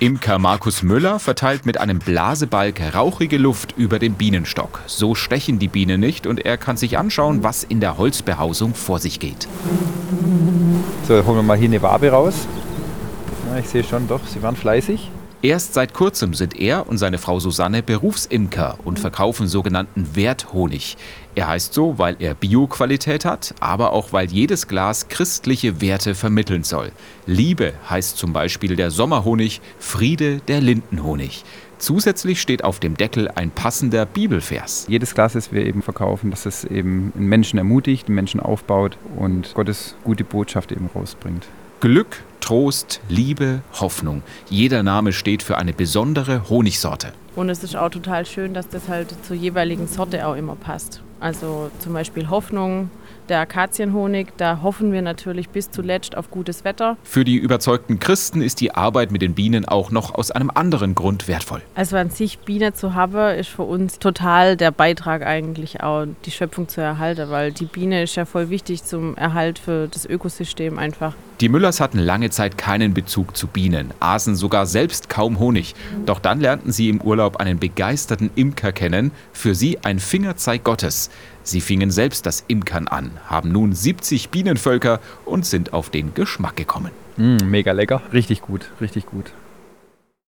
Imker Markus Müller verteilt mit einem Blasebalg rauchige Luft über den Bienenstock. So stechen die Bienen nicht und er kann sich anschauen, was in der Holzbehausung vor sich geht. So, holen wir mal hier eine Wabe raus. Ja, ich sehe schon, doch, sie waren fleißig. Erst seit kurzem sind er und seine Frau Susanne Berufsimker und verkaufen sogenannten Werthonig. Er heißt so, weil er Bioqualität hat, aber auch weil jedes Glas christliche Werte vermitteln soll. Liebe heißt zum Beispiel der Sommerhonig, Friede der Lindenhonig. Zusätzlich steht auf dem Deckel ein passender Bibelvers. Jedes Glas, das wir eben verkaufen, dass es eben Menschen ermutigt, Menschen aufbaut und Gottes gute Botschaft eben rausbringt. Glück, Trost, Liebe, Hoffnung. Jeder Name steht für eine besondere Honigsorte. Und es ist auch total schön, dass das halt zur jeweiligen Sorte auch immer passt. Also zum Beispiel Hoffnung, der Akazienhonig, da hoffen wir natürlich bis zuletzt auf gutes Wetter. Für die überzeugten Christen ist die Arbeit mit den Bienen auch noch aus einem anderen Grund wertvoll. Also an sich Biene zu haben, ist für uns total der Beitrag eigentlich auch, die Schöpfung zu erhalten, weil die Biene ist ja voll wichtig zum Erhalt für das Ökosystem einfach. Die Müllers hatten lange Zeit keinen Bezug zu Bienen, aßen sogar selbst kaum Honig. Doch dann lernten sie im Urlaub einen begeisterten Imker kennen, für sie ein Fingerzeig Gottes. Sie fingen selbst das Imkern an, haben nun 70 Bienenvölker und sind auf den Geschmack gekommen. Mm, mega lecker, richtig gut, richtig gut.